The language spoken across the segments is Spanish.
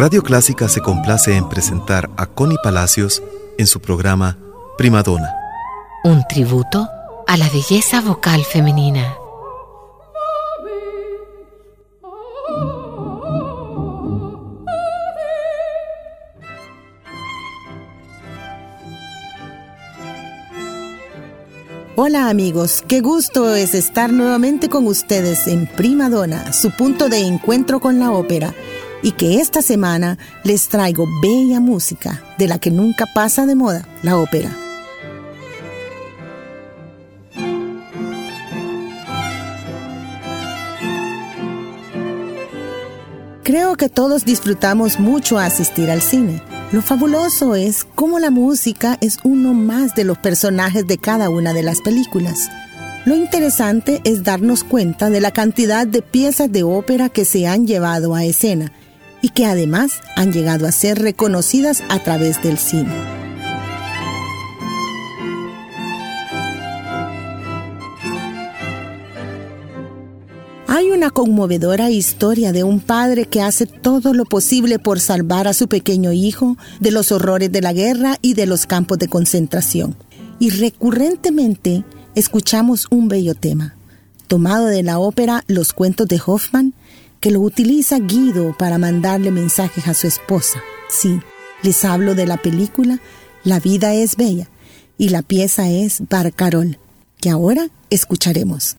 Radio Clásica se complace en presentar a Connie Palacios en su programa Primadona. Un tributo a la belleza vocal femenina. Hola amigos, qué gusto es estar nuevamente con ustedes en Primadona, su punto de encuentro con la ópera y que esta semana les traigo bella música de la que nunca pasa de moda, la ópera. Creo que todos disfrutamos mucho asistir al cine. Lo fabuloso es cómo la música es uno más de los personajes de cada una de las películas. Lo interesante es darnos cuenta de la cantidad de piezas de ópera que se han llevado a escena y que además han llegado a ser reconocidas a través del cine. Hay una conmovedora historia de un padre que hace todo lo posible por salvar a su pequeño hijo de los horrores de la guerra y de los campos de concentración. Y recurrentemente escuchamos un bello tema, tomado de la ópera Los cuentos de Hoffman, que lo utiliza Guido para mandarle mensajes a su esposa. Sí, les hablo de la película La vida es bella y la pieza es Barcarol, que ahora escucharemos.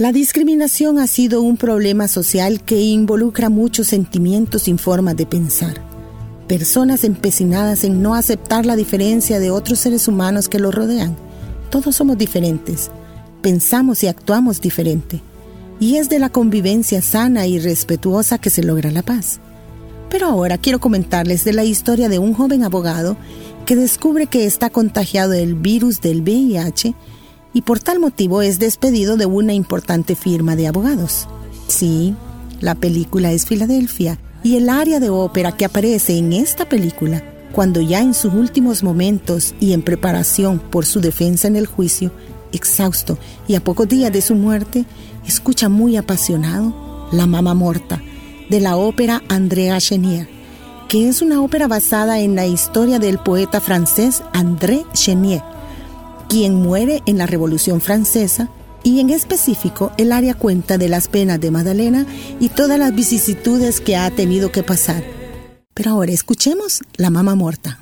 La discriminación ha sido un problema social que involucra muchos sentimientos y formas de pensar. Personas empecinadas en no aceptar la diferencia de otros seres humanos que los rodean. Todos somos diferentes, pensamos y actuamos diferente. Y es de la convivencia sana y respetuosa que se logra la paz. Pero ahora quiero comentarles de la historia de un joven abogado que descubre que está contagiado del virus del VIH y por tal motivo es despedido de una importante firma de abogados. Sí, la película es Filadelfia y el área de ópera que aparece en esta película, cuando ya en sus últimos momentos y en preparación por su defensa en el juicio, exhausto y a pocos días de su muerte, escucha muy apasionado La Mama Morta de la ópera Andrea Chenier, que es una ópera basada en la historia del poeta francés André Chenier quien muere en la Revolución Francesa y en específico el área cuenta de las penas de Madalena y todas las vicisitudes que ha tenido que pasar. Pero ahora escuchemos La Mama Muerta.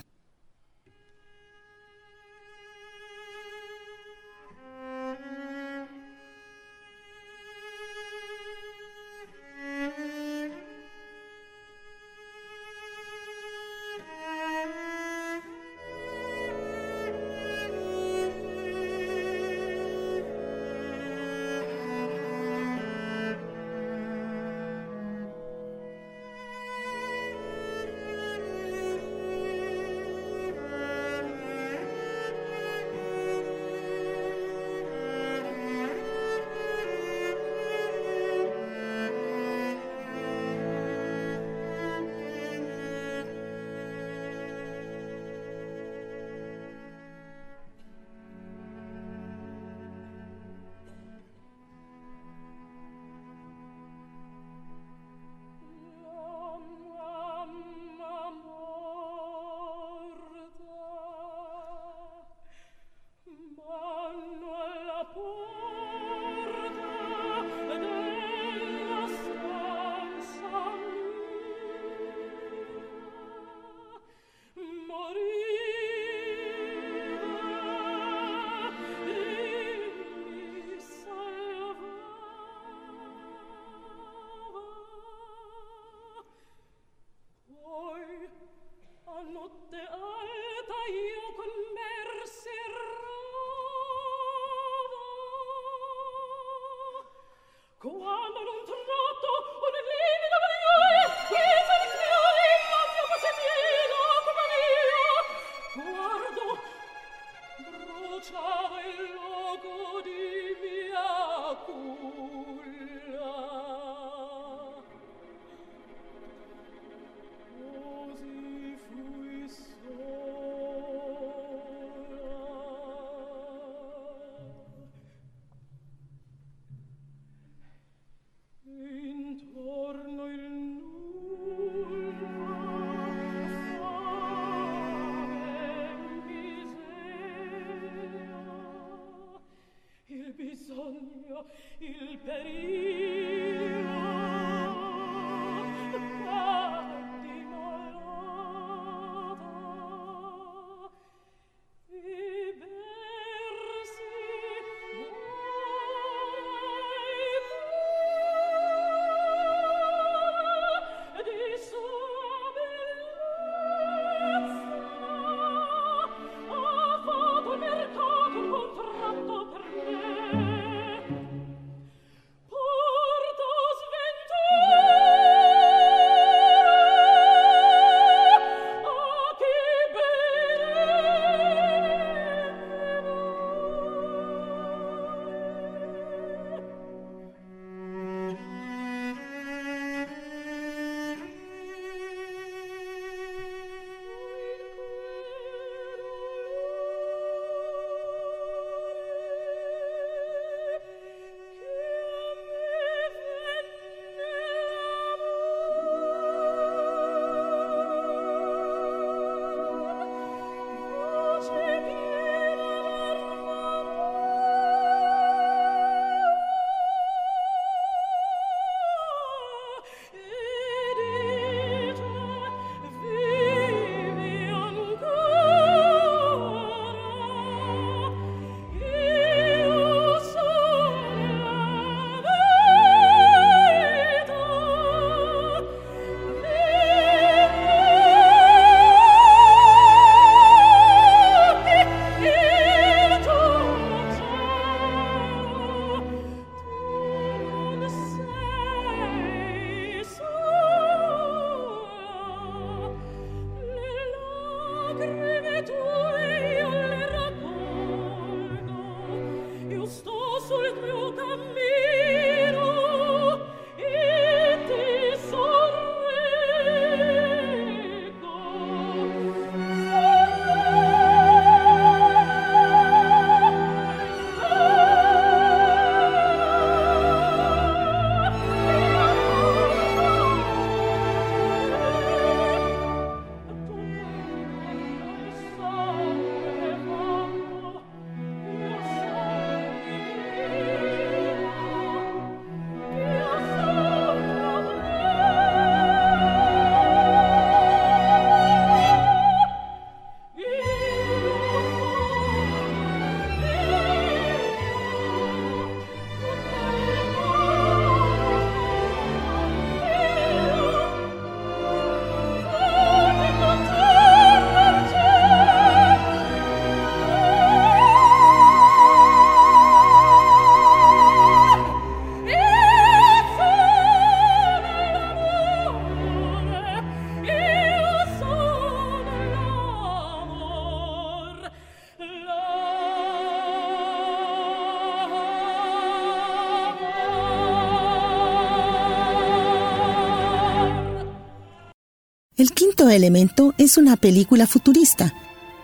Quinto elemento es una película futurista,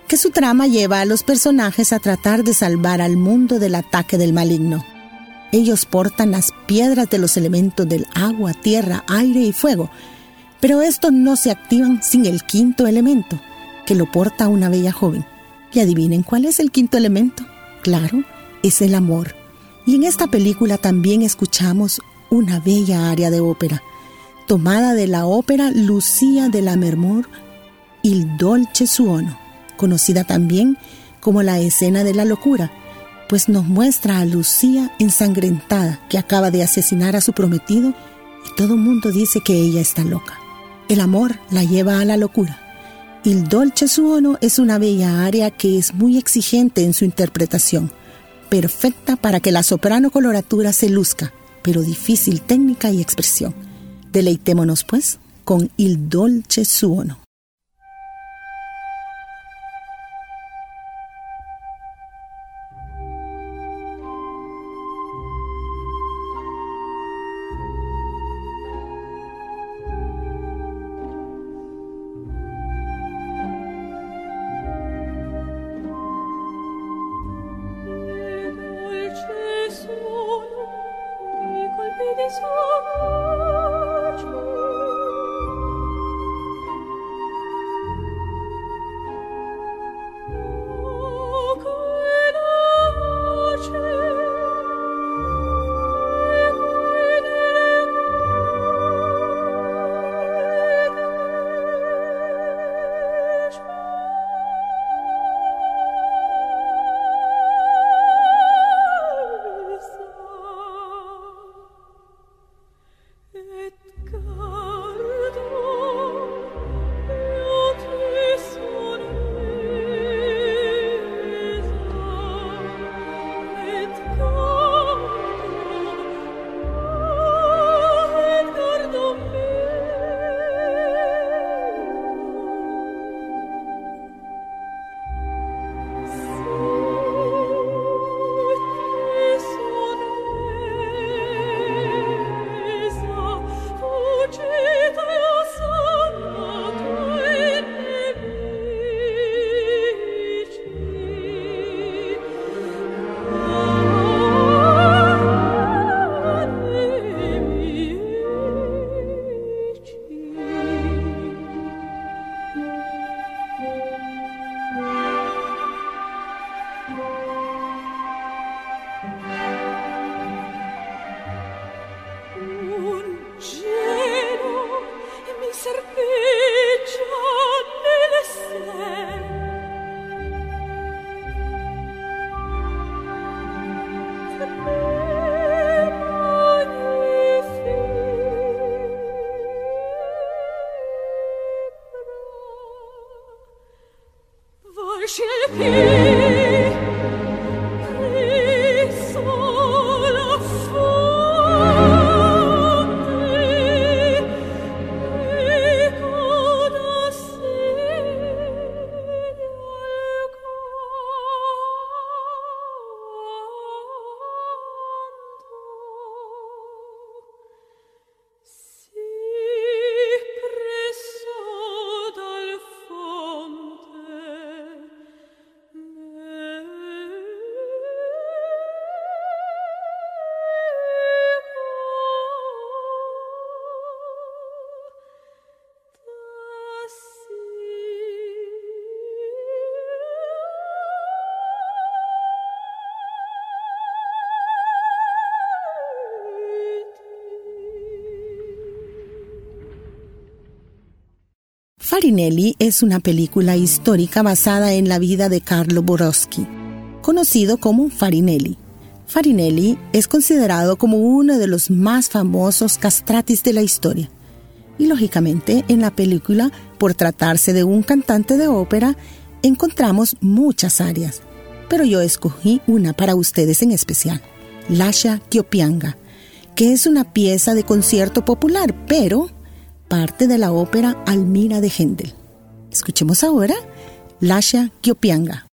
que su trama lleva a los personajes a tratar de salvar al mundo del ataque del maligno. Ellos portan las piedras de los elementos del agua, tierra, aire y fuego, pero estos no se activan sin el quinto elemento, que lo porta una bella joven. Y adivinen cuál es el quinto elemento. Claro, es el amor. Y en esta película también escuchamos una bella área de ópera, tomada de la ópera Lucía de la Mermor Il Dolce Suono, conocida también como la escena de la locura, pues nos muestra a Lucía ensangrentada que acaba de asesinar a su prometido y todo el mundo dice que ella está loca. El amor la lleva a la locura. Il Dolce Suono es una bella área que es muy exigente en su interpretación, perfecta para que la soprano coloratura se luzca, pero difícil técnica y expresión. Deleitémonos, pues, con Il Dolce Suono. Farinelli es una película histórica basada en la vida de Carlo Borowski, conocido como Farinelli. Farinelli es considerado como uno de los más famosos castratis de la historia. Y lógicamente en la película, por tratarse de un cantante de ópera, encontramos muchas áreas, pero yo escogí una para ustedes en especial, Lascia Chiopianga, que es una pieza de concierto popular, pero parte de la ópera Almira de Händel. Escuchemos ahora Lascia Chiopianga.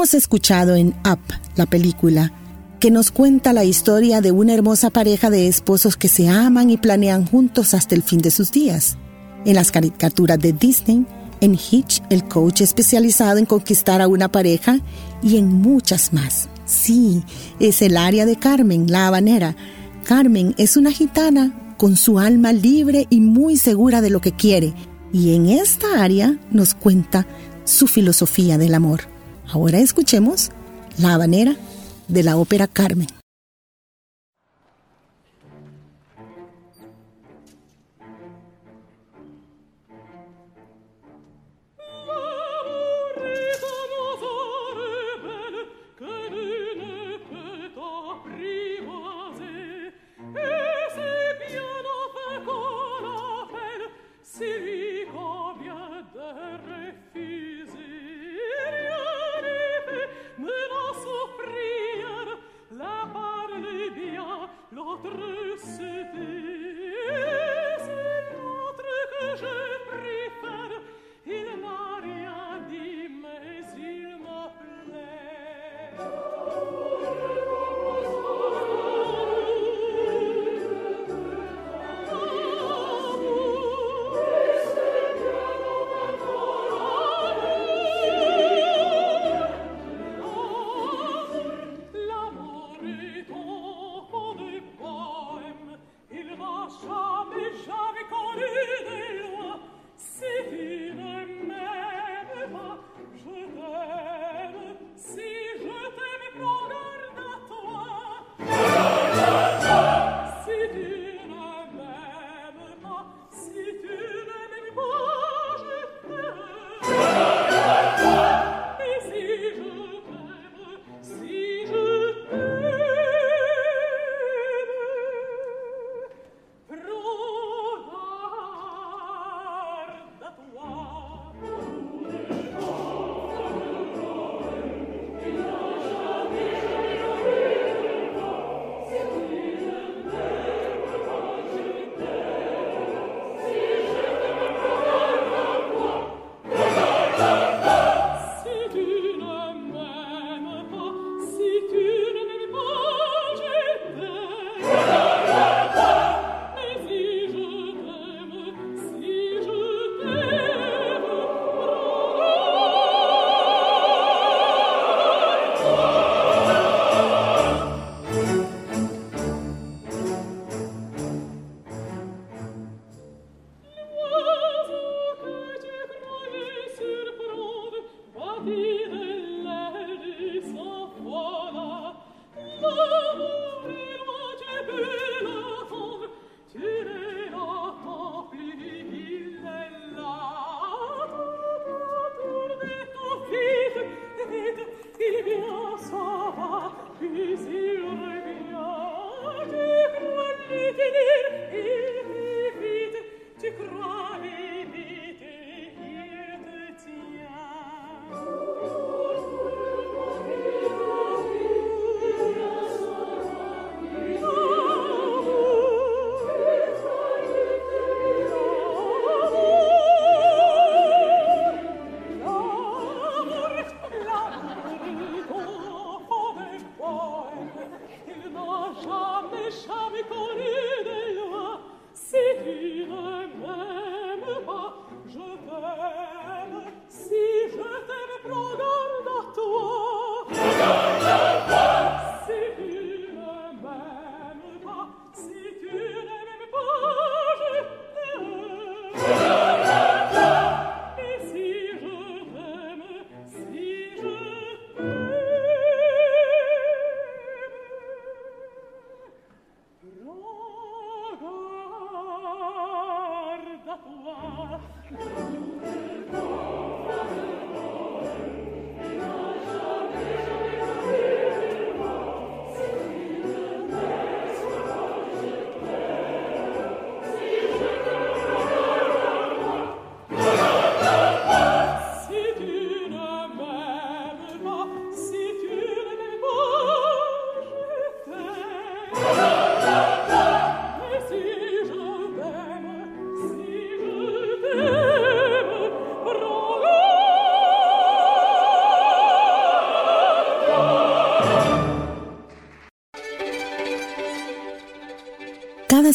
Hemos escuchado en Up, la película, que nos cuenta la historia de una hermosa pareja de esposos que se aman y planean juntos hasta el fin de sus días. En las caricaturas de Disney, en Hitch, el coach especializado en conquistar a una pareja y en muchas más. Sí, es el área de Carmen, la habanera. Carmen es una gitana con su alma libre y muy segura de lo que quiere, y en esta área nos cuenta su filosofía del amor. Ahora escuchemos La habanera de la ópera Carmen.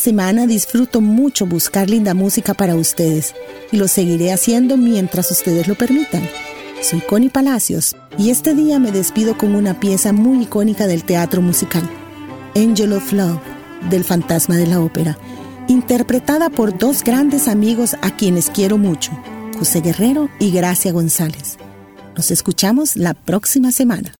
Semana disfruto mucho buscar linda música para ustedes y lo seguiré haciendo mientras ustedes lo permitan. Soy Connie Palacios y este día me despido con una pieza muy icónica del teatro musical, Angel of Love, del Fantasma de la Ópera, interpretada por dos grandes amigos a quienes quiero mucho, José Guerrero y Gracia González. Nos escuchamos la próxima semana.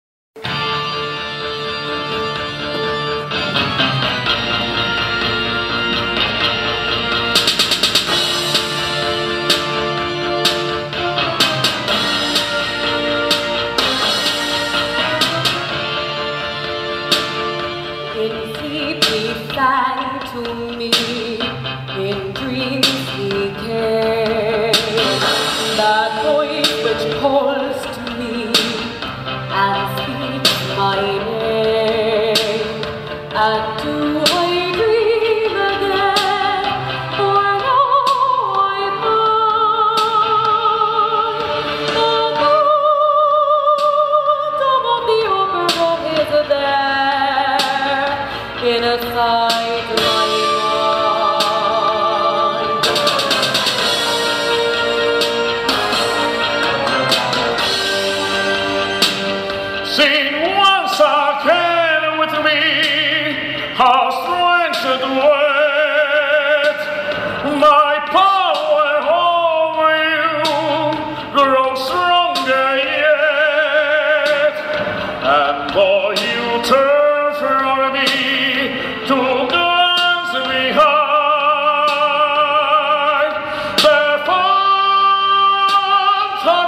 And though you turn from me to guns behind, the phantom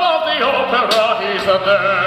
of the opera is there.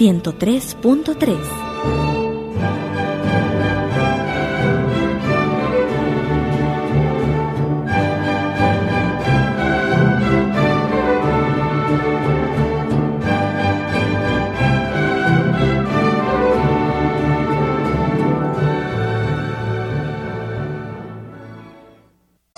103.3.